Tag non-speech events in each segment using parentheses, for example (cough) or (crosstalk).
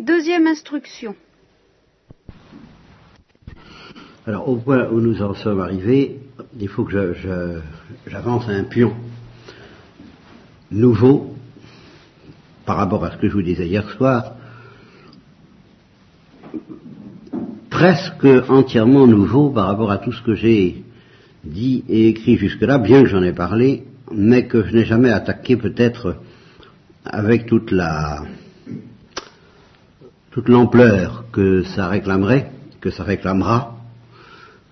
Deuxième instruction. Alors, au point où nous en sommes arrivés, il faut que j'avance un pion nouveau par rapport à ce que je vous disais hier soir, presque entièrement nouveau par rapport à tout ce que j'ai dit et écrit jusque-là, bien que j'en ai parlé, mais que je n'ai jamais attaqué peut-être avec toute la toute l'ampleur que ça réclamerait, que ça réclamera.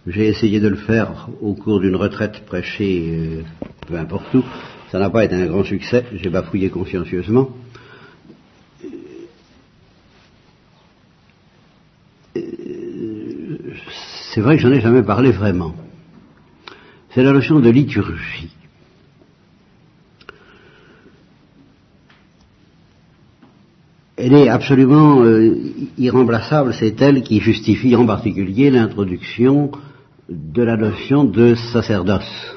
J'ai essayé de le faire au cours d'une retraite prêchée euh, peu importe où. Ça n'a pas été un grand succès, j'ai bafouillé consciencieusement. Euh, c'est vrai que j'en ai jamais parlé vraiment. C'est la notion de liturgie. Elle est absolument euh, irremplaçable, c'est elle qui justifie en particulier l'introduction de la notion de sacerdoce.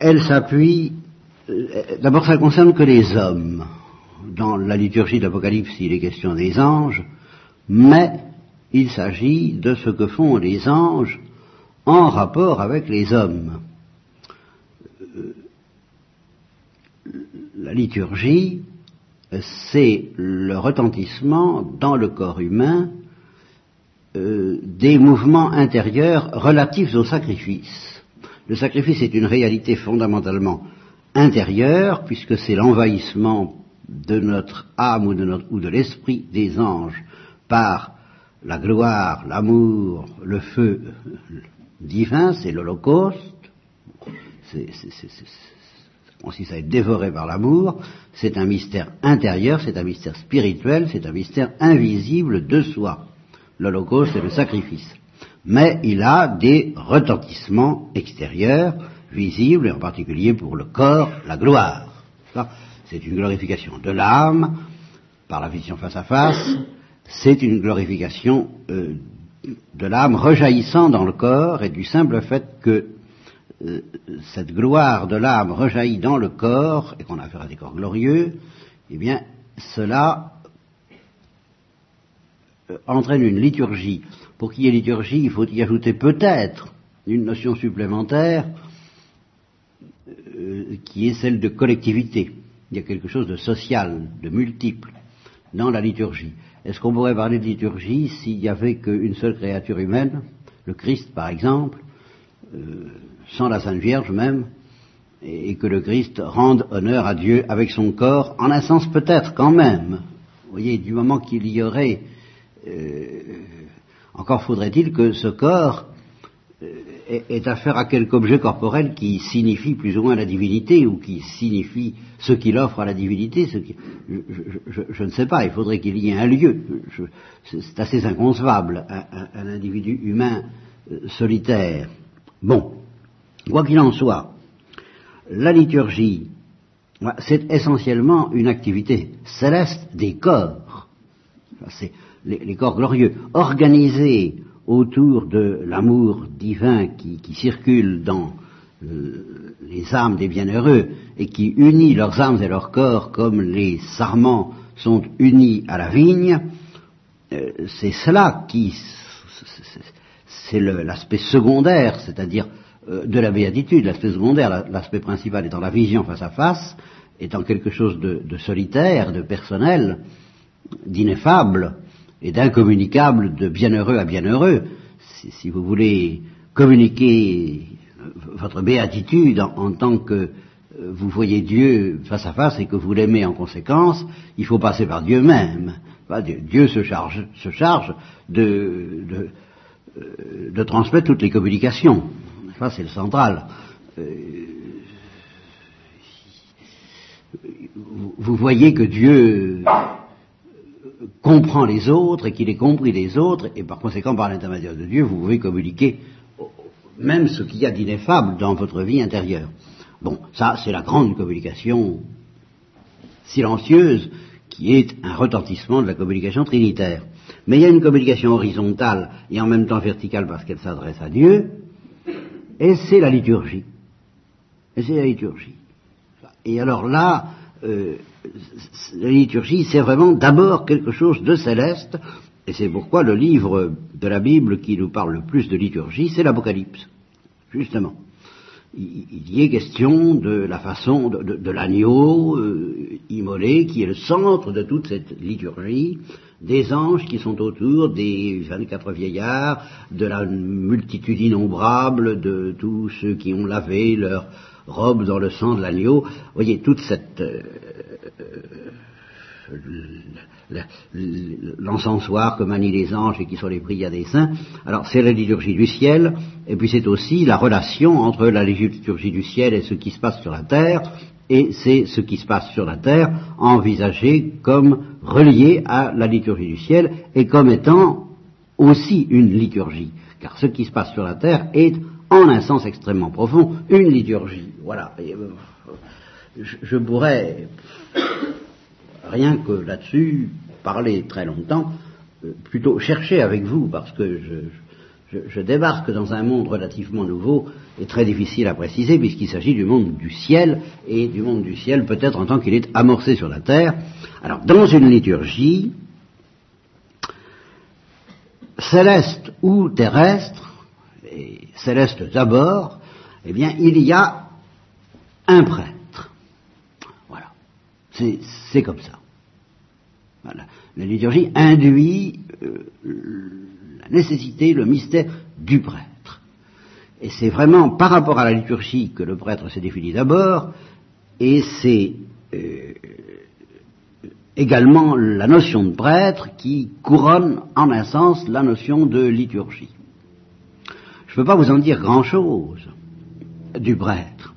Elle s'appuie, euh, d'abord ça ne concerne que les hommes. Dans la liturgie de l'Apocalypse, il est question des anges, mais il s'agit de ce que font les anges en rapport avec les hommes. La liturgie, c'est le retentissement dans le corps humain euh, des mouvements intérieurs relatifs au sacrifice. Le sacrifice est une réalité fondamentalement intérieure, puisque c'est l'envahissement de notre âme ou de, ou de l'esprit des anges par la gloire, l'amour, le feu divin, c'est l'Holocauste. Consiste à être dévoré par l'amour, c'est un mystère intérieur, c'est un mystère spirituel, c'est un mystère invisible de soi. L'Holocauste est le sacrifice. Mais il a des retentissements extérieurs, visibles, et en particulier pour le corps, la gloire. C'est une glorification de l'âme, par la vision face à face, c'est une glorification euh, de l'âme rejaillissant dans le corps et du simple fait que euh, cette gloire de l'âme rejaillit dans le corps, et qu'on a affaire à des corps glorieux, eh bien, cela euh, entraîne une liturgie. Pour qu'il y ait liturgie, il faut y ajouter peut-être une notion supplémentaire euh, qui est celle de collectivité. Il y a quelque chose de social, de multiple dans la liturgie. Est-ce qu'on pourrait parler de liturgie s'il n'y avait qu'une seule créature humaine, le Christ par exemple sans la Sainte Vierge même, et que le Christ rende honneur à Dieu avec son corps, en un sens peut-être quand même. Vous voyez, du moment qu'il y aurait, euh, encore faudrait-il que ce corps euh, ait affaire à quelque objet corporel qui signifie plus ou moins la divinité, ou qui signifie ce qu'il offre à la divinité, ce qui, je, ne sais pas, il faudrait qu'il y ait un lieu. C'est assez inconcevable, un, individu humain euh, solitaire. Bon, Quoi qu'il en soit, la liturgie, c'est essentiellement une activité céleste des corps. C'est les, corps glorieux, organisés autour de l'amour divin qui, circule dans euh, les âmes des bienheureux et qui unit leurs âmes et leurs corps comme les sarments sont unis à la vigne, euh, c'est cela qui, c'est l'aspect secondaire, c'est-à-dire euh, de la béatitude, l'aspect secondaire, l'aspect principal étant la vision face à face, étant quelque chose de, solitaire, de personnel, d'ineffable et d'incommunicable de bienheureux à bienheureux. Si, vous voulez communiquer votre béatitude en, tant que euh, vous voyez Dieu face à face et que vous l'aimez en conséquence, il faut passer par Dieu même. Dieu, se charge, euh, de transmettre toutes les communications. Ça, c'est le central. Euh, vous voyez que Dieu comprend les autres et qu'il est compris des autres, et par conséquent, par l'intermédiaire de Dieu, vous pouvez communiquer même ce qu'il y a d'ineffable dans votre vie intérieure. Bon, ça, c'est la grande communication silencieuse qui est un retentissement de la communication trinitaire. Mais il y a une communication horizontale et en même temps verticale parce qu'elle s'adresse à Dieu, et c'est la liturgie. Et c'est la liturgie. Et alors là, euh, la liturgie, c'est vraiment d'abord quelque chose de céleste, et c'est pourquoi le livre de la Bible qui nous parle le plus de liturgie, c'est l'Apocalypse, justement. Il, y est question de la façon de, l'agneau euh, immolé, qui est le centre de toute cette liturgie, des anges qui sont autour, des 24 vieillards, de la multitude innombrable de tous ceux qui ont lavé leur robe dans le sang de l'agneau. Vous voyez, toute cette... Euh, l'encensoir que manient les anges et qui sont les prières des saints. Alors c'est la liturgie du ciel, et puis c'est aussi la relation entre la liturgie du ciel et ce qui se passe sur la terre, et c'est ce qui se passe sur la terre envisagé comme relié à la liturgie du ciel et comme étant aussi une liturgie. Car ce qui se passe sur la terre est, en un sens extrêmement profond, une liturgie. Voilà. Euh, je pourrais rien que là-dessus, parler très longtemps, euh, plutôt chercher avec vous, parce que je, débarque dans un monde relativement nouveau et très difficile à préciser, puisqu'il s'agit du monde du ciel, et du monde du ciel peut-être en tant qu'il est amorcé sur la terre. Alors, dans une liturgie, céleste ou terrestre, et céleste d'abord, eh bien, il y a un prêtre. Voilà. C'est comme ça. La liturgie induit euh, la nécessité, le mystère du prêtre. Et c'est vraiment par rapport à la liturgie que le prêtre s'est défini d'abord, et c'est euh, également la notion de prêtre qui couronne en un sens la notion de liturgie. Je ne peux pas vous en dire grand-chose du prêtre,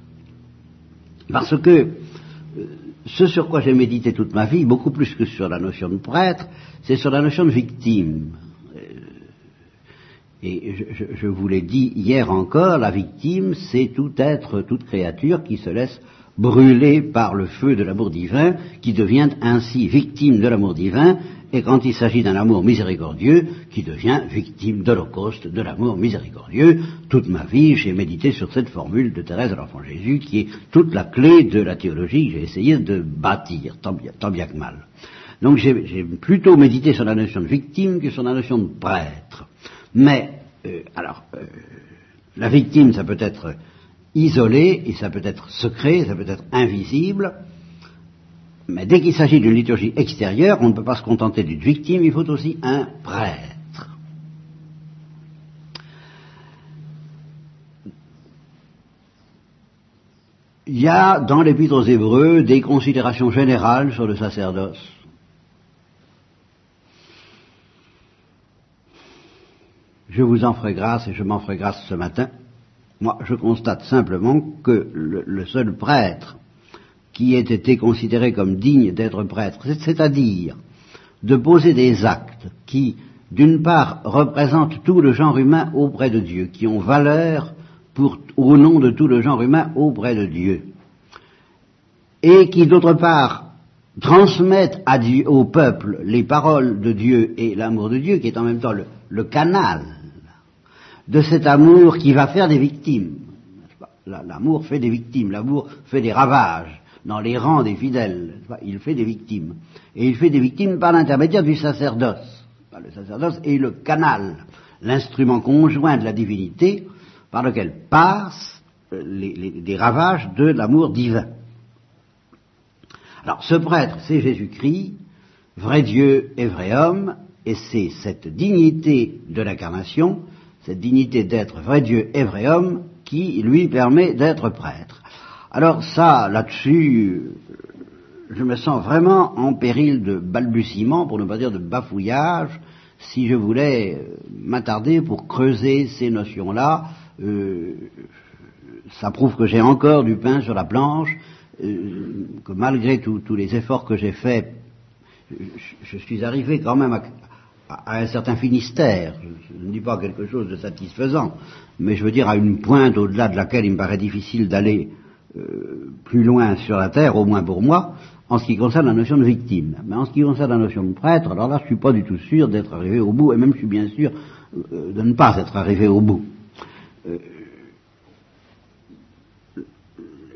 parce que ce sur quoi j'ai médité toute ma vie, beaucoup plus que sur la notion de prêtre, c'est sur la notion de victime. Et je, vous l'ai dit hier encore, la victime, c'est tout être, toute créature qui se laisse brûler par le feu de l'amour divin, qui devient ainsi victime de l'amour divin, et quand il s'agit d'un amour miséricordieux, qui devient victime d'Holocauste, de l'amour miséricordieux. Toute ma vie, j'ai médité sur cette formule de Thérèse de l'Enfant Jésus, qui est toute la clé de la théologie que j'ai essayé de bâtir, tant bien, que mal. Donc j'ai plutôt médité sur la notion de victime que sur la notion de prêtre. Mais, euh, alors, euh, la victime, ça peut être isolé, et ça peut être secret, ça peut être invisible, mais dès qu'il s'agit d'une liturgie extérieure, on ne peut pas se contenter d'une victime, il faut aussi un prêtre. Il y a dans l'Épître aux Hébreux des considérations générales sur le sacerdoce. Je vous en ferai grâce et je m'en ferai grâce ce matin. Moi, je constate simplement que le seul prêtre qui ait été considéré comme digne d'être prêtre, c'est-à-dire de poser des actes qui, d'une part, représentent tout le genre humain auprès de Dieu, qui ont valeur pour, au nom de tout le genre humain auprès de Dieu, et qui, d'autre part, transmettent au peuple les paroles de Dieu et l'amour de Dieu, qui est en même temps le canal de cet amour qui va faire des victimes. L'amour fait des victimes, l'amour fait des ravages dans les rangs des fidèles. Il fait des victimes. Et il fait des victimes par l'intermédiaire du sacerdoce. Le sacerdoce est le canal, l'instrument conjoint de la divinité par lequel passent euh, les, ravages de l'amour divin. Alors ce prêtre, c'est Jésus-Christ, vrai Dieu et vrai homme, et c'est cette dignité de l'incarnation, cette dignité d'être vrai Dieu et vrai homme, qui lui permet d'être prêtre. Alors ça, là-dessus, je me sens vraiment en péril de balbutiement, pour ne pas dire de bafouillage, si je voulais euh, m'attarder pour creuser ces notions-là. Euh, ça prouve que j'ai encore du pain sur la planche, euh, que malgré tous les efforts que j'ai faits, je, suis arrivé quand même à, un certain finistère. Je, ne dis pas quelque chose de satisfaisant, mais je veux dire à une pointe au-delà de laquelle il me paraît difficile d'aller euh, plus loin sur la terre, au moins pour moi, en ce qui concerne la notion de victime. Mais en ce qui concerne la notion de prêtre, alors là, je ne suis pas du tout sûr d'être arrivé au bout, et même je suis bien sûr euh, de ne pas être arrivé au bout. Euh,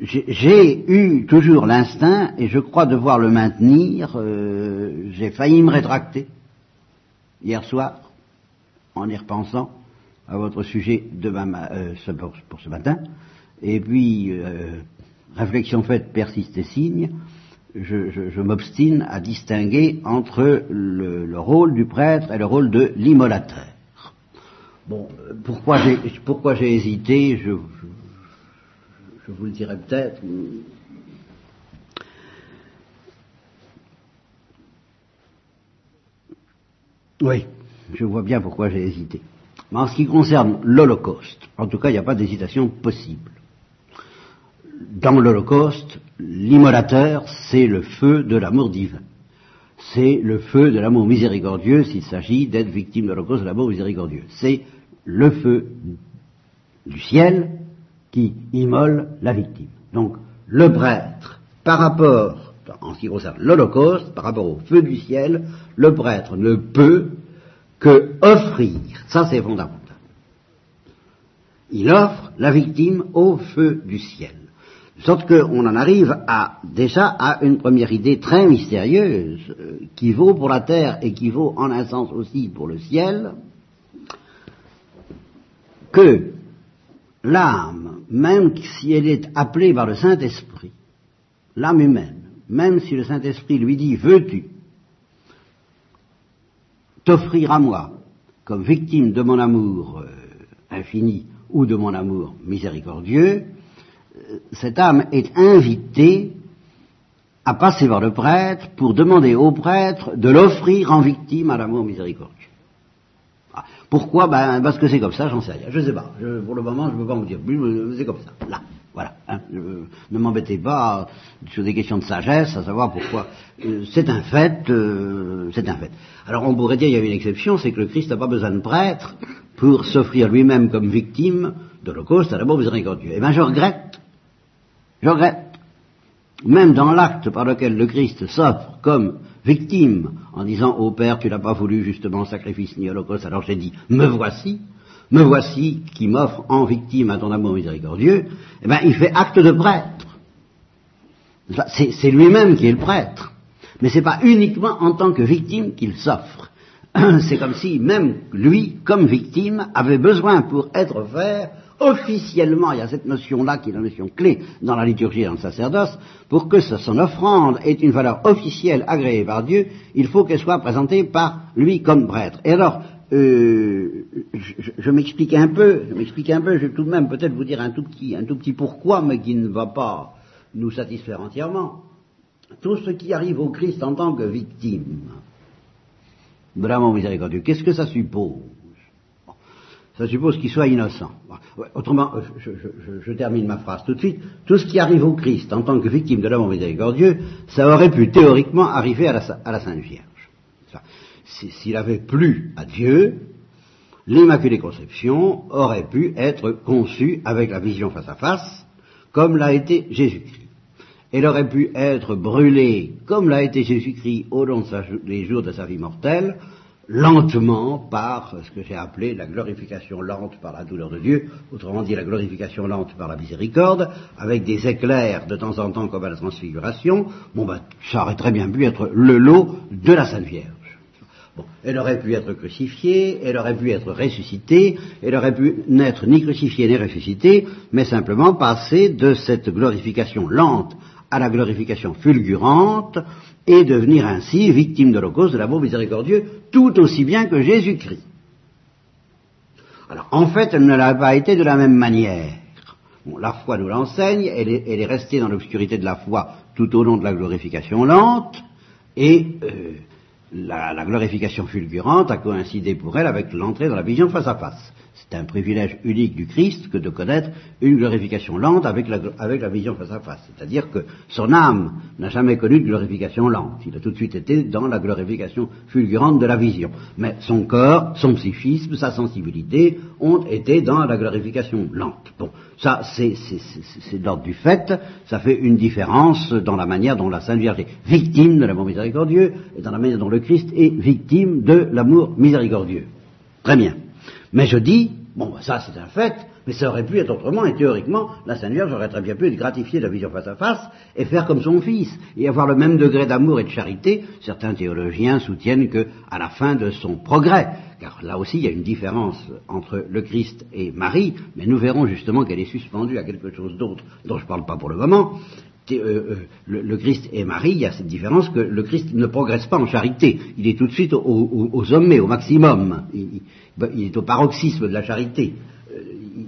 j'ai eu toujours l'instinct, et je crois devoir le maintenir, euh, j'ai failli me rétracter hier soir, en y repensant à votre sujet euh, pour, ce matin, et puis, euh, réflexion faite, persiste et signe, je, m'obstine à distinguer entre le, rôle du prêtre et le rôle de l'immolateur. Bon, pourquoi j'ai, hésité, je vous le dirai peut-être. Oui, je vois bien pourquoi j'ai hésité. Mais en ce qui concerne l'Holocauste, en tout cas, il n'y a pas d'hésitation possible. Dans l'Holocauste, l'immolateur, c'est le feu de l'amour divin. C'est le feu de l'amour miséricordieux s'il s'agit d'être victime de l'Holocauste de l'amour miséricordieux. C'est le feu du ciel qui immole la victime. Donc, le prêtre, par rapport, en ce qui concerne l'Holocauste, par rapport au feu du ciel, le prêtre ne peut que offrir, ça c'est fondamental. Il offre la victime au feu du ciel. De sorte qu'on en arrive déjà à une première idée très mystérieuse, euh, qui vaut pour la terre et qui vaut en un sens aussi pour le ciel, que l'âme, même si elle est appelée par le Saint-Esprit, l'âme humaine, même si le Saint-Esprit lui dit veux-tu t'offrir à moi comme victime de mon amour euh, infini ou de mon amour miséricordieux, euh, cette âme est invitée à passer voir le prêtre pour demander au prêtre de l'offrir en victime à l'amour miséricordieux. Pourquoi? Ben parce que c'est comme ça, j'en sais rien. Je ne sais pas. pour le moment, je ne peux pas vous dire plus. C'est comme ça. Là, voilà. Hein. ne m'embêtez pas sur des questions de sagesse, à savoir pourquoi. Euh, c'est un fait. Euh, c'est un fait. Alors on pourrait dire qu'il y avait une exception, c'est que le Christ n'a pas besoin de prêtre pour s'offrir lui-même comme victime de l'Holocauste à la mort miséricordieux. Eh bien, je regrette. Je regrette. Même dans l'acte par lequel le Christ s'offre comme victime, en disant Ô Père, tu n'as pas voulu justement sacrifice ni holocauste, alors j'ai dit Me voici, me voici qui m'offre en victime à ton amour miséricordieux, eh bien il fait acte de prêtre. C'est lui-même qui est le prêtre. Mais ce n'est pas uniquement en tant que victime qu'il s'offre. (clears throat) C'est comme si même lui, comme victime, avait besoin pour être fait officiellement, il y a cette notion-là qui est la notion clé dans la liturgie et dans le sacerdoce, pour que son offrande ait une valeur officielle agréée par Dieu, il faut qu'elle soit présentée par lui comme prêtre. Et alors, euh, je, m'explique un peu, je m'explique un peu, je vais tout de même peut-être vous dire un tout petit, un tout petit pourquoi, mais qui ne va pas nous satisfaire entièrement. Tout ce qui arrive au Christ en tant que victime de l'amour miséricordieux, qu'est-ce que ça suppose? Ça suppose qu'il soit innocent. Autrement, je, termine ma phrase tout de suite. Tout ce qui arrive au Christ en tant que victime de l'amour miséricordieux, ça aurait pu théoriquement arriver à la, Sainte Vierge. S'il avait plu à Dieu, l'Immaculée Conception aurait pu être conçue avec la vision face à face, comme l'a été Jésus-Christ. Elle aurait pu être brûlée, comme l'a été Jésus-Christ au long des jours de sa vie mortelle, lentement par ce que j'ai appelé la glorification lente par la douleur de Dieu, autrement dit la glorification lente par la miséricorde, avec des éclairs de temps en temps comme à la transfiguration, bon ben ça aurait très bien pu être le lot de la Sainte Vierge. Elle aurait pu être crucifiée, elle aurait pu être ressuscitée, elle aurait pu n'être ni crucifiée ni ressuscitée, mais simplement passer de cette glorification lente à la glorification fulgurante, et devenir ainsi victime de l'Holocauste de l'amour miséricordieux tout aussi bien que Jésus-Christ. Alors, en fait, elle ne l'a pas été de la même manière. la foi nous l'enseigne, elle est, restée dans l'obscurité de la foi tout au long de la glorification lente, et euh, la, glorification fulgurante a coïncidé pour elle avec l'entrée dans la vision face à face. C'est un privilège unique du Christ que de connaître une glorification lente avec la, avec la vision face à face. C'est-à-dire que son âme n'a jamais connu de glorification lente. Il a tout de suite été dans la glorification fulgurante de la vision. Mais son corps, son psychisme, sa sensibilité ont été dans la glorification lente. Bon, ça c'est l'ordre du fait, ça fait une différence dans la manière dont la Sainte Vierge est victime de l'amour miséricordieux et dans la manière dont le Christ est victime de l'amour miséricordieux. Très bien. Mais je dis, bon, ça c'est un fait, Mais ça aurait pu être autrement, et théoriquement, la Sainte Vierge aurait très bien pu être gratifiée de la vision face à face et faire comme son fils, et avoir le même degré d'amour et de charité. Certains théologiens soutiennent que, à la fin de son progrès, car là aussi il y a une différence entre le Christ et Marie, mais nous verrons justement qu'elle est suspendue à quelque chose d'autre dont je ne parle pas pour le moment, euh, euh, le, Christ et Marie, il y a cette différence que le Christ ne progresse pas en charité. Il est tout de suite au, sommet, au maximum. Il, il, est au paroxysme de la charité. Euh,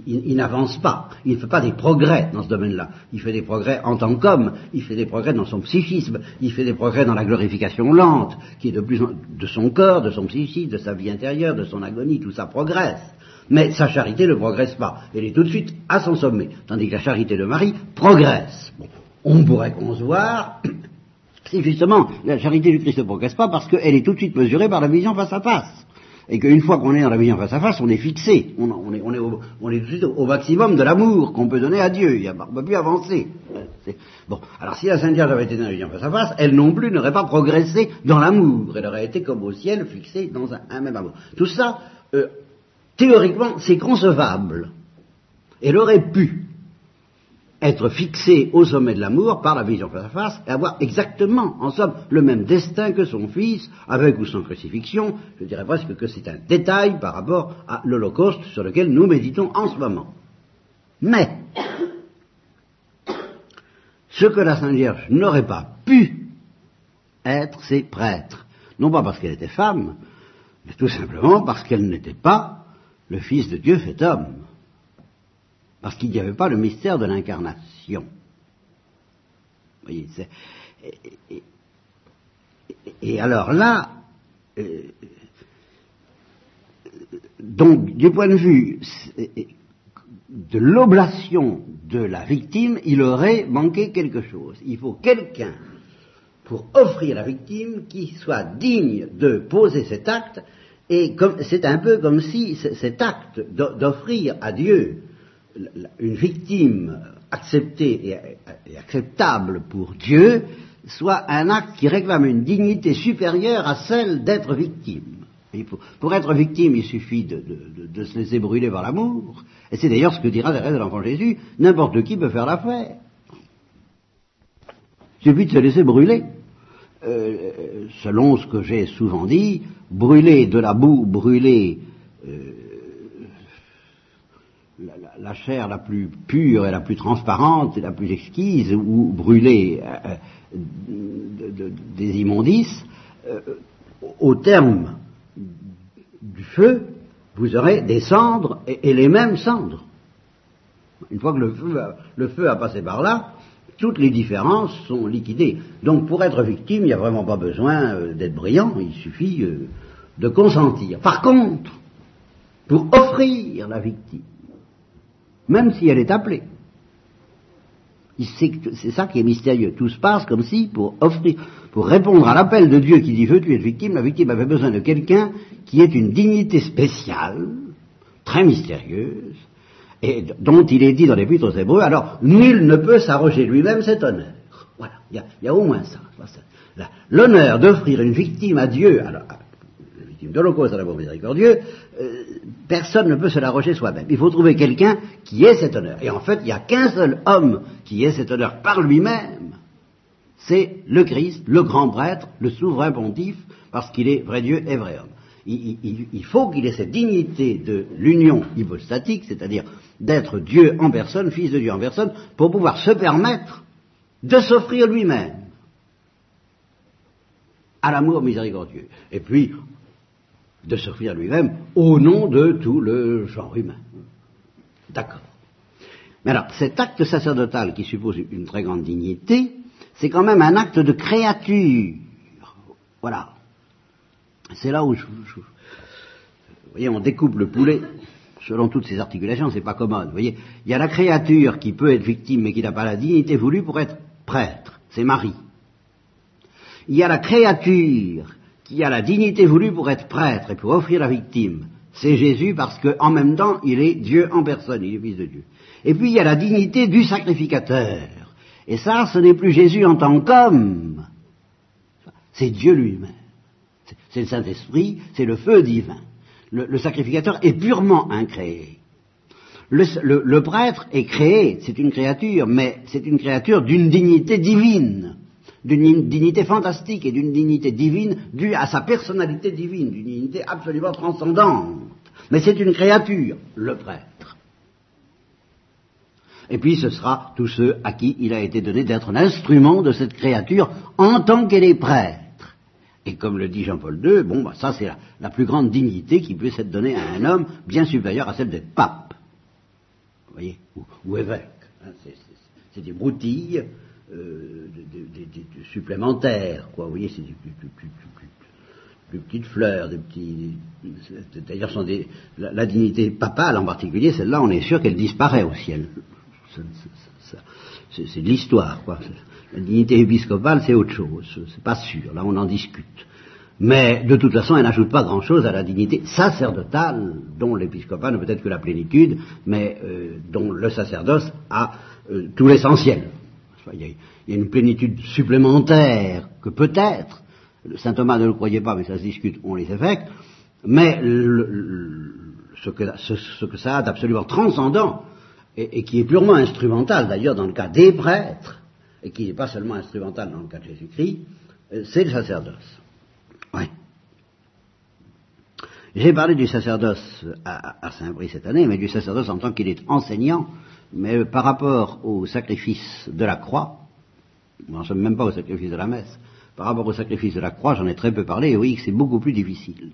il, il n'avance pas. Il ne fait pas des progrès dans ce domaine-là. Il fait des progrès en tant qu'homme. Il fait des progrès dans son psychisme. Il fait des progrès dans la glorification lente, qui est de plus en, de son corps, de son psychisme, de sa vie intérieure, de son agonie. Tout ça progresse. Mais sa charité ne progresse pas. Elle est tout de suite à son sommet. Tandis que la charité de Marie progresse. Bon on pourrait concevoir, (clears throat) c'est justement la charité du Christ ne progresse pas parce qu'elle est tout de suite mesurée par la vision face à face. Et qu'une fois qu'on est dans la vision face à face, on est fixé. On, est, tout de suite au maximum de l'amour qu'on peut donner à Dieu. Il ne peut plus avancer. Bon, alors si la Sainte Vierge avait été dans la vision face à face, elle non plus n'aurait pas progressé dans l'amour. Elle aurait été comme au ciel, fixée dans un, même amour. Tout ça, euh, théoriquement, c'est concevable. Elle aurait pu être fixé au sommet de l'amour par la vision face à face et avoir exactement, en somme, le même destin que son fils, avec ou sans crucifixion. Je dirais presque que c'est un détail par rapport à l'Holocauste sur lequel nous méditons en ce moment. Mais, ce que la Sainte Vierge n'aurait pas pu être, c'est prêtre. Non pas parce qu'elle était femme, mais tout simplement parce qu'elle n'était pas le Fils de Dieu fait homme parce qu'il n'y avait pas le mystère de l'incarnation. et, alors là, euh, donc du point de vue de l'oblation de la victime, il aurait manqué quelque chose. Il faut quelqu'un pour offrir la victime qui soit digne de poser cet acte, et c'est un peu comme si cet acte d'offrir à Dieu une victime acceptée et, acceptable pour Dieu soit un acte qui réclame une dignité supérieure à celle d'être victime. pour être victime, il suffit de, se laisser brûler par l'amour. Et c'est d'ailleurs ce que dira Thérèse de l'Enfant Jésus, n'importe qui peut faire l'affaire. Il suffit de se laisser brûler. Euh, selon ce que j'ai souvent dit, brûler de la boue, brûler euh, la, chair la plus pure et la plus transparente et la plus exquise, ou brûler euh, euh, des immondices, euh, au terme du feu, vous aurez des cendres et, les mêmes cendres. Une fois que le feu a passé par là, toutes les différences sont liquidées. Donc pour être victime, il n'y a vraiment pas besoin d'être brillant, il suffit de consentir. Par contre, pour offrir la victime, même si elle est appelée. C'est ça qui est mystérieux. Tout se passe comme si, pour offrir, pour répondre à l'appel de Dieu qui dit veux-tu être victime, la victime avait besoin de quelqu'un qui ait une dignité spéciale, très mystérieuse, et dont il est dit dans l'Épître aux Hébreux, alors nul ne peut s'arroger lui-même cet honneur. Voilà, il y, a, au moins ça. L'honneur d'offrir une victime à Dieu, de l'Holocauste à l'amour miséricordieux, personne ne peut se l'arroger soi-même. Il faut trouver quelqu'un qui ait cet honneur. Et en fait, il n'y a qu'un seul homme qui ait cet honneur par lui-même. C'est le Christ, le grand prêtre, le souverain pontife, parce qu'il est vrai Dieu et vrai homme. Il, faut qu'il ait cette dignité de l'union hypostatique, c'est-à-dire d'être Dieu en personne, fils de Dieu en personne, pour pouvoir se permettre de s'offrir lui-même à l'amour miséricordieux. Et puis, de s'offrir lui-même au nom de tout le genre humain. D'accord. Mais alors, cet acte sacerdotal qui suppose une très grande dignité, c'est quand même un acte de créature. Voilà. C'est là où je, vous voyez, on découpe le poulet selon toutes ses articulations, c'est pas commode. Vous voyez, il y a la créature qui peut être victime mais qui n'a pas la dignité voulue pour être prêtre. C'est Marie. Il y a la créature qui a la dignité voulue pour être prêtre et pour offrir la victime, c'est Jésus parce qu'en même temps, il est Dieu en personne, il est fils de Dieu. Et puis il y a la dignité du sacrificateur. Et ça, ce n'est plus Jésus en tant qu'homme, c'est Dieu lui-même. C'est le Saint-Esprit, c'est le feu divin. Le, sacrificateur est purement incréé. Le, prêtre est créé, c'est une créature, mais c'est une créature d'une dignité divine, d'une dignité fantastique et d'une dignité divine due à sa personnalité divine, d'une dignité absolument transcendante. Mais c'est une créature, le prêtre. Et puis ce sera tous ceux à qui il a été donné d'être l'instrument de cette créature en tant qu'elle est prêtre. Et comme le dit Jean-Paul II, bon, bah, ça c'est la, plus grande dignité qui puisse être donnée à un homme, bien supérieure à celle d'être pape, vous voyez, ou, évêque. Hein, c'est des broutilles euh, supplémentaires, quoi. Vous voyez, c'est des petites fleurs, des petits. D'ailleurs, des, la, dignité papale en particulier, celle-là, on est sûr qu'elle disparaît au ciel. C'est de l'histoire, quoi. La dignité épiscopale, c'est autre chose, c'est pas sûr, là on en discute. Mais de toute façon, elle n'ajoute pas grand-chose à la dignité sacerdotale, dont l'épiscopat ne peut être que la plénitude, mais euh, dont le sacerdoce a euh, tout l'essentiel. Il, y, a une plénitude supplémentaire que peut-être, saint Thomas ne le croyait pas, mais ça se discute, on les évêques, mais ce, que, ça a d'absolument transcendant, et qui est purement instrumental d'ailleurs dans le cas des prêtres, et qui n'est pas seulement instrumental dans le cas de Jésus-Christ, euh, c'est le sacerdoce. J'ai parlé du sacerdoce à, Saint-Brie cette année, mais du sacerdoce en tant qu'il est enseignant, mais par rapport au sacrifice de la croix, on n'en sommes même pas au sacrifice de la messe, par rapport au sacrifice de la croix, j'en ai très peu parlé, et oui, c'est beaucoup plus difficile.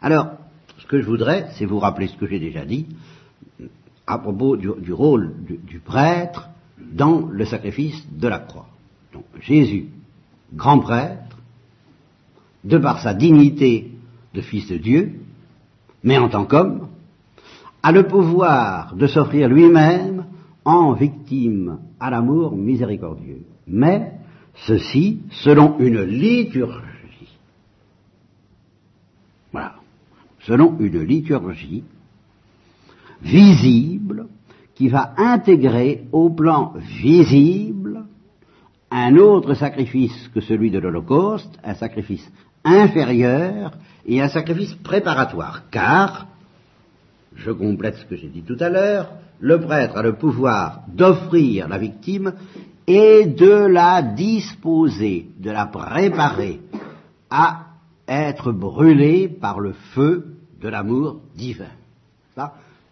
Alors, ce que je voudrais, c'est vous rappeler ce que j'ai déjà dit, à propos du, rôle du prêtre dans le sacrifice de la croix. Donc Jésus, grand prêtre, de par sa dignité de fils de Dieu, mais en tant qu'homme, a le pouvoir de s'offrir lui-même en victime à l'amour miséricordieux. Mais ceci selon une liturgie. Voilà. Selon une liturgie visible qui va intégrer au plan visible un autre sacrifice que celui de l'Holocauste, un sacrifice inférieur et un sacrifice préparatoire, car, je complète ce que j'ai dit tout à l'heure, le prêtre a le pouvoir d'offrir la victime et de la disposer, de la préparer à être brûlée par le feu de l'amour divin.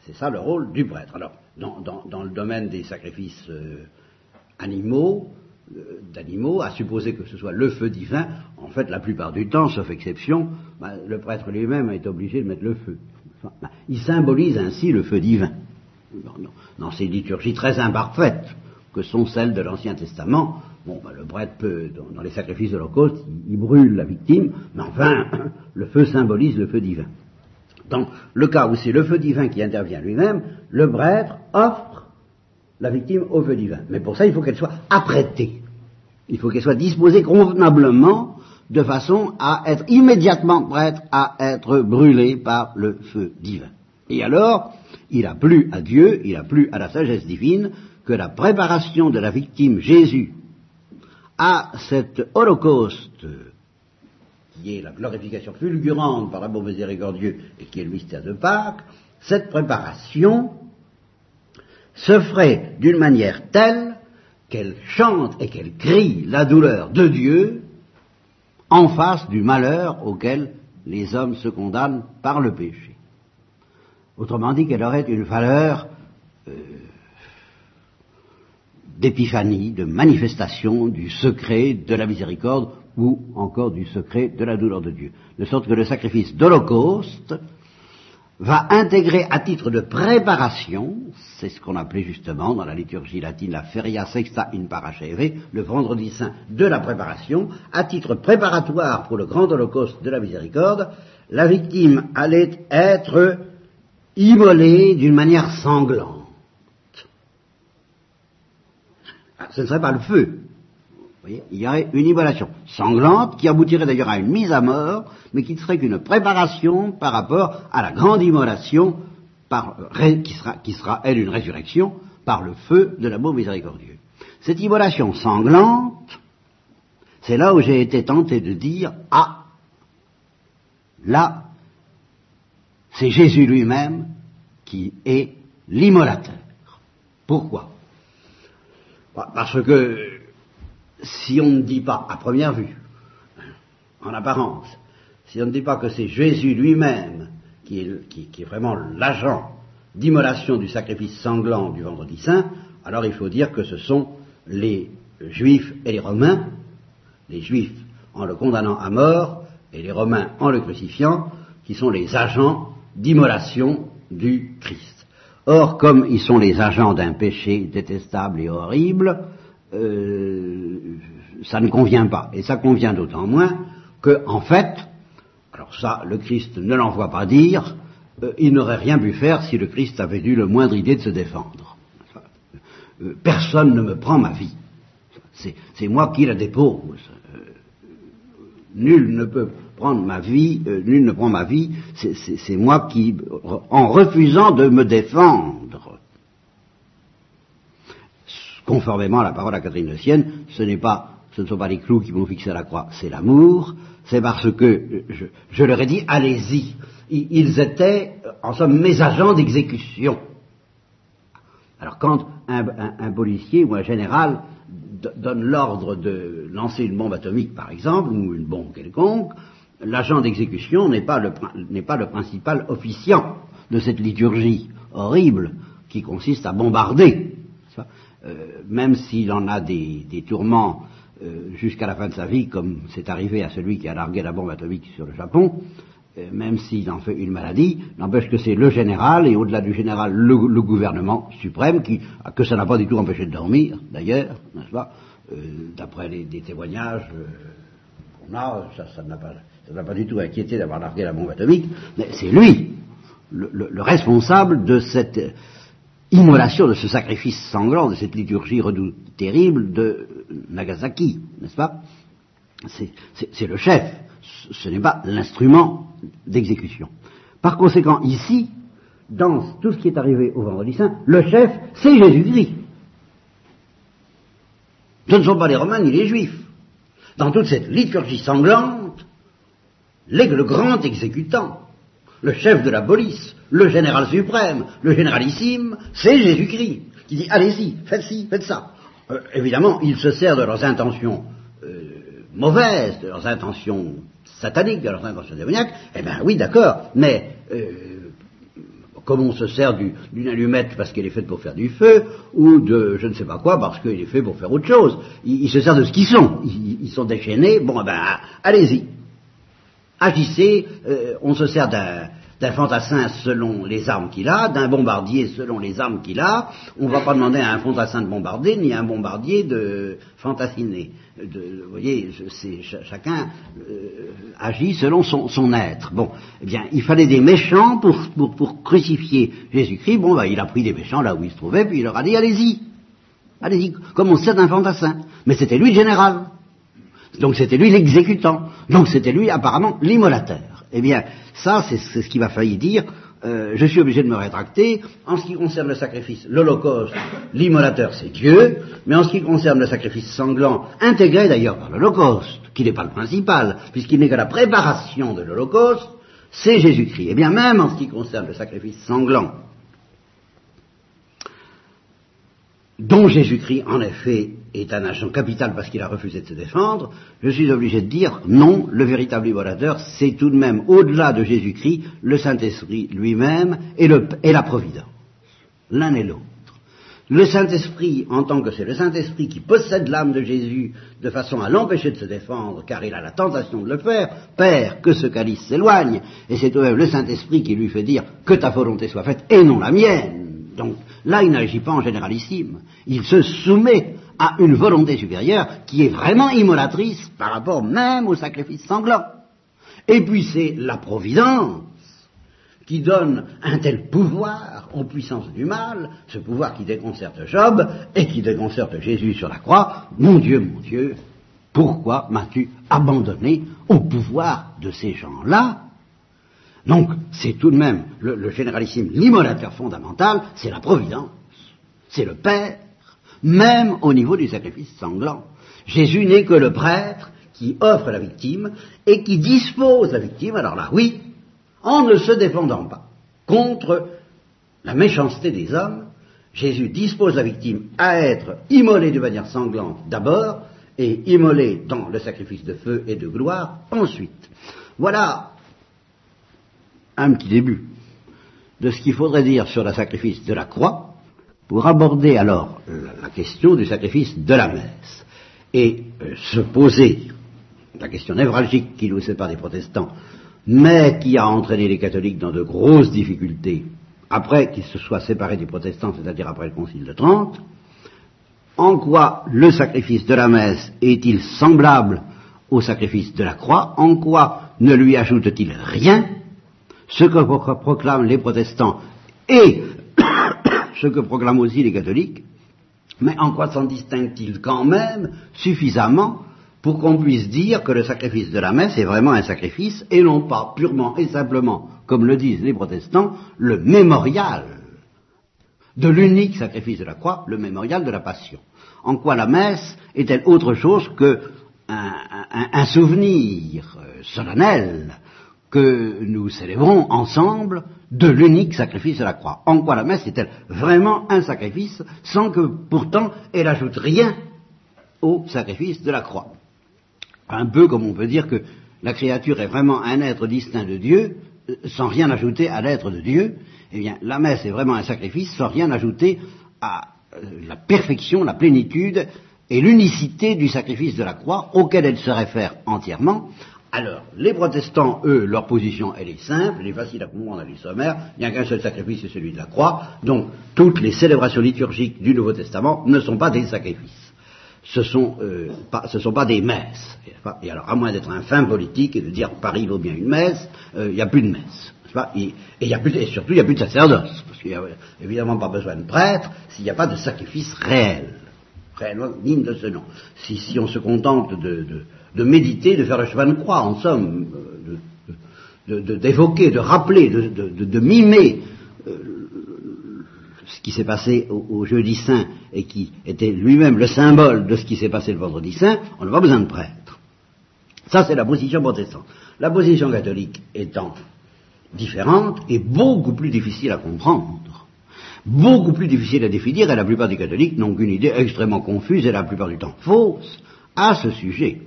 c'est ça le rôle du prêtre. Alors, dans, le domaine des sacrifices euh, animaux, euh, d'animaux, à supposer que ce soit le feu divin, en fait, la plupart du temps, sauf exception, bah, le prêtre lui-même est obligé de mettre le feu. Il symbolise ainsi le feu divin. Dans, ces liturgies très imparfaites que sont celles de l'Ancien Testament, bon, bah, le prêtre peut, dans, les sacrifices de l'Holocauste, il brûle la victime, mais enfin, (clears throat) le feu symbolise le feu divin. Dans le cas où c'est le feu divin qui intervient lui-même, le prêtre offre la victime au feu divin. Mais pour ça, il faut qu'elle soit apprêtée. Il faut qu'elle soit disposée convenablement de façon à être immédiatement prête à être brûlée par le feu divin. Et alors, il a plu à Dieu, il a plu à la sagesse divine que la préparation de la victime Jésus à cet holocauste qui est la glorification fulgurante par l'amour miséricordieux et qui est le mystère de Pâques, cette préparation se ferait d'une manière telle qu'elle chante et qu'elle crie la douleur de Dieu en face du malheur auquel les hommes se condamnent par le péché. Autrement dit, qu'elle aurait une valeur euh, d'épiphanie, de manifestation du secret de la miséricorde ou encore du secret de la douleur de Dieu? De sorte que le sacrifice d'Holocauste va intégrer à titre de préparation, c'est ce qu'on appelait justement dans la liturgie latine la feria sexta in paraceve, le vendredi saint de la préparation, à titre préparatoire pour le grand holocauste de la miséricorde, la victime allait être immolée d'une manière sanglante. Ah, ce ne serait pas le feu, il y aurait une immolation sanglante qui aboutirait d'ailleurs à une mise à mort, mais qui ne serait qu'une préparation par rapport à la grande immolation qui, sera, qui sera, elle, une résurrection par le feu de l'amour miséricordieux. Cette immolation sanglante, c'est là où j'ai été tenté de dire, ah, là, c'est Jésus lui-même qui est l'immolateur. Pourquoi? Parce que si on ne dit pas, à première vue, en apparence, si on ne dit pas que c'est Jésus lui-même qui est, vraiment l'agent d'immolation du sacrifice sanglant du vendredi saint, alors il faut dire que ce sont les juifs et les romains, les juifs en le condamnant à mort et les romains en le crucifiant, qui sont les agents d'immolation du Christ. Or, comme ils sont les agents d'un péché détestable et horrible, euh, ça ne convient pas. Et ça convient d'autant moins que, en fait, alors ça, le Christ ne l'envoie pas dire, euh, il n'aurait rien pu faire si le Christ avait eu le moindre idée de se défendre. Euh, personne ne me prend ma vie. C'est moi qui la dépose. nul ne peut prendre ma vie, nul ne prend ma vie, c'est moi qui, en refusant de me défendre, conformément à la parole à Catherine de Sienne, ce n'est pas, ce ne sont pas les clous qui vont fixer la croix, c'est l'amour, c'est parce que, je, leur ai dit, allez-y. Ils étaient, en somme, mes agents d'exécution. Alors quand un, policier ou un général donne l'ordre de lancer une bombe atomique, par exemple, ou une bombe quelconque, l'agent d'exécution n'est pas, pas, le principal officiant de cette liturgie horrible qui consiste à bombarder. Euh, même s'il en a des, tourments euh, jusqu'à la fin de sa vie, comme c'est arrivé à celui qui a largué la bombe atomique sur le Japon, euh, même s'il en fait une maladie, n'empêche que c'est le général, et au-delà du général, le, gouvernement suprême, qui, que ça n'a pas du tout empêché de dormir, d'ailleurs, n'est-ce pas D'après les, témoignages qu'on a, ça, n'a pas, pas, du tout inquiété d'avoir largué la bombe atomique, mais c'est lui, le, responsable de cette immolation de ce sacrifice sanglant, de cette liturgie redoute terrible de Nagasaki, n'est-ce pas? C'est le chef, ce n'est pas l'instrument d'exécution. Par conséquent, ici, dans tout ce qui est arrivé au Vendredi Saint, le chef, c'est Jésus-Christ. Ce ne sont pas les Romains ni les Juifs. Dans toute cette liturgie sanglante, le grand exécutant, le chef de la police, le général suprême, le généralissime, c'est Jésus-Christ, qui dit allez-y, faites ci, faites ça. Euh, évidemment, il se sert de leurs intentions euh, mauvaises, de leurs intentions sataniques, de leurs intentions démoniaques, eh bien oui, d'accord, mais euh, comme on se sert d'une allumette parce qu'elle est faite pour faire du feu, ou de je ne sais pas quoi parce qu'elle est faite pour faire autre chose, ils, se servent de ce qu'ils sont, ils, sont déchaînés, bon eh ben allez-y, agissez, on se sert d'un d'un fantassin selon les armes qu'il a, d'un bombardier selon les armes qu'il a. On ne va pas demander à un fantassin de bombarder, ni à un bombardier de fantassiner. vous voyez, chacun euh, agit selon son, être. Bon, eh bien, il fallait des méchants pour, crucifier Jésus-Christ. Bon, bah, il a pris des méchants là où il se trouvait, puis il leur a dit, allez-y, allez-y, comme on sert d'un fantassin. Mais c'était lui le général. Donc c'était lui l'exécutant. Donc c'était lui apparemment l'immolateur. Eh bien, ça, c'est ce qui m'a failli dire. Euh, je suis obligé de me rétracter. En ce qui concerne le sacrifice, l'Holocauste, l'immolateur, c'est Dieu. Mais en ce qui concerne le sacrifice sanglant, intégré d'ailleurs par l'Holocauste, qui n'est pas le principal, puisqu'il n'est que la préparation de l'Holocauste, c'est Jésus-Christ. Eh bien, même en ce qui concerne le sacrifice sanglant, dont Jésus-Christ, en effet, est un agent capital parce qu'il a refusé de se défendre, je suis obligé de dire non, le véritable libérateur, c'est tout de même, au-delà de Jésus-Christ, le Saint-Esprit lui-même et, la Providence. L'un et l'autre. Le Saint-Esprit, en tant que c'est le Saint-Esprit qui possède l'âme de Jésus de façon à l'empêcher de se défendre, car il a la tentation de le faire, Père, que ce calice s'éloigne, et c'est tout de même le Saint-Esprit qui lui fait dire que ta volonté soit faite et non la mienne. Donc là, il n'agit pas en généralissime. Il se soumet à une volonté supérieure qui est vraiment immolatrice par rapport même au sacrifice sanglant. Et puis c'est la providence qui donne un tel pouvoir aux puissances du mal, ce pouvoir qui déconcerte Job et qui déconcerte Jésus sur la croix. Mon Dieu, mon Dieu, pourquoi m'as-tu abandonné au pouvoir de ces gens-là? Donc c'est tout de même le, généralissime, l'immolateur fondamental, c'est la providence, c'est le Père même au niveau du sacrifice sanglant. Jésus n'est que le prêtre qui offre la victime et qui dispose la victime, alors là oui, en ne se défendant pas contre la méchanceté des hommes, Jésus dispose la victime à être immolée de manière sanglante d'abord, et immolée dans le sacrifice de feu et de gloire ensuite. Voilà un petit début de ce qu'il faudrait dire sur le sacrifice de la croix pour aborder alors la question du sacrifice de la messe et euh, se poser la question névralgique qui nous sépare des protestants, mais qui a entraîné les catholiques dans de grosses difficultés après qu'ils se soient séparés des protestants, c'est-à-dire après le Concile de Trente, en quoi le sacrifice de la messe est-il semblable au sacrifice de la croix? En quoi ne lui ajoute-t-il rien? Ce que proclament les protestants et ce que proclament aussi les catholiques, mais en quoi s'en distingue-t-il quand même suffisamment pour qu'on puisse dire que le sacrifice de la messe est vraiment un sacrifice et non pas purement et simplement, comme le disent les protestants, le mémorial de l'unique sacrifice de la croix, le mémorial de la passion. En quoi la messe est-elle autre chose que un, souvenir solennel que nous célébrons ensemble de l'unique sacrifice de la croix. En quoi la messe est-elle vraiment un sacrifice sans que pourtant elle ajoute rien au sacrifice de la croix? Un peu comme on peut dire que la créature est vraiment un être distinct de Dieu, euh, sans rien ajouter à l'être de Dieu, eh bien, la messe est vraiment un sacrifice sans rien ajouter à euh, la perfection, la plénitude et l'unicité du sacrifice de la croix auquel elle se réfère entièrement. Alors, les protestants, eux, leur position, elle est simple, elle est facile à comprendre, elle est sommaire, il n'y a qu'un seul sacrifice, c'est celui de la croix, donc toutes les célébrations liturgiques du Nouveau Testament ne sont pas des sacrifices ce sont, euh, pas, ce sont pas des messes. Et alors, à moins d'être un fin politique et de dire Paris vaut bien une messe, euh, il n'y a plus de messe. Et, et surtout, il n'y a plus de sacerdoce. Parce qu'il n'y a évidemment pas besoin de prêtre s'il n'y a pas de sacrifice réel. Réellement digne de ce nom. Si, si on se contente de, de, de, méditer, de faire le chemin de croix, en somme, euh, d'évoquer, de, rappeler, de, mimer ce qui s'est passé au, jeudi saint et qui était lui-même le symbole de ce qui s'est passé le vendredi saint, on n'a pas besoin de prêtre. Ça, c'est la position protestante. La position catholique étant différente et beaucoup plus difficile à comprendre, beaucoup plus difficile à définir, et la plupart des catholiques n'ont qu'une idée extrêmement confuse et la plupart du temps fausse à ce sujet.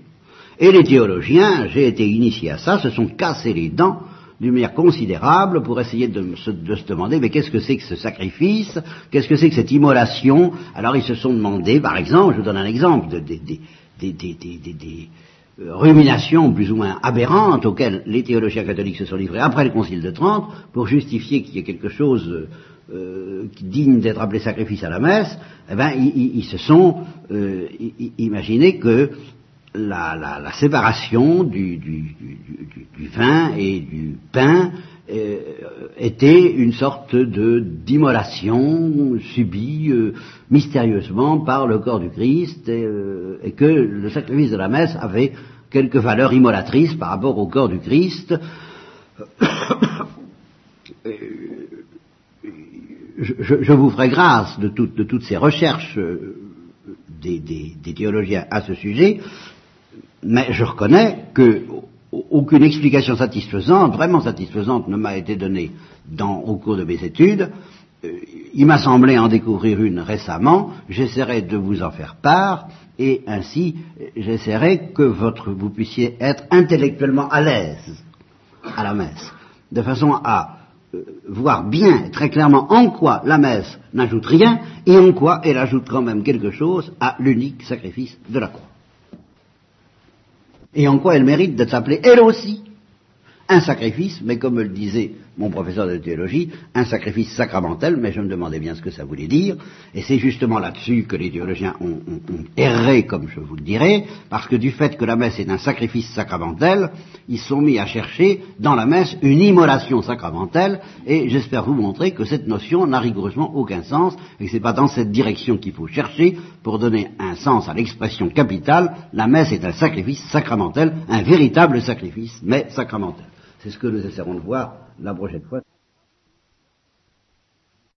Et les théologiens, j'ai été initié à ça, se sont cassés les dents d'une manière considérable pour essayer de, se, demander mais qu'est-ce que c'est que ce sacrifice, qu'est-ce que c'est que cette immolation? Alors ils se sont demandé, par exemple, je vous donne un exemple, des euh, ruminations plus ou moins aberrantes auxquelles les théologiens catholiques se sont livrés après le Concile de Trente pour justifier qu'il y ait quelque chose euh, digne d'être appelé sacrifice à la messe, eh ben, ils, se sont euh, imaginé que la, séparation du, vin et du pain euh, était une sorte de d'immolation subie euh, mystérieusement par le corps du Christ euh, et, que le sacrifice de la messe avait quelque valeur immolatrice par rapport au corps du Christ. (coughs) Je, vous ferai grâce de, toutes ces recherches des, théologiens à ce sujet, mais je reconnais qu'aucune explication satisfaisante, vraiment satisfaisante, ne m'a été donnée au cours de mes études. Euh, il m'a semblé en découvrir une récemment. J'essaierai de vous en faire part et ainsi j'essaierai que votre, vous puissiez être intellectuellement à l'aise à la messe, de façon à euh, voir bien très clairement en quoi la messe n'ajoute rien et en quoi elle ajoute quand même quelque chose à l'unique sacrifice de la croix et en quoi elle mérite d'être appelée elle aussi un sacrifice, mais comme me le disait mon professeur de théologie, un sacrifice sacramentel, mais je me demandais bien ce que ça voulait dire, et c'est justement là-dessus que les théologiens ont, erré, comme je vous le dirai, parce que du fait que la messe est un sacrifice sacramentel, ils sont mis à chercher dans la messe une immolation sacramentelle, et j'espère vous montrer que cette notion n'a rigoureusement aucun sens, et que c'est pas dans cette direction qu'il faut chercher pour donner un sens à l'expression capitale, la messe est un sacrifice sacramentel, un véritable sacrifice, mais sacramentel. C'est ce que nous essaierons de voir la prochaine fois.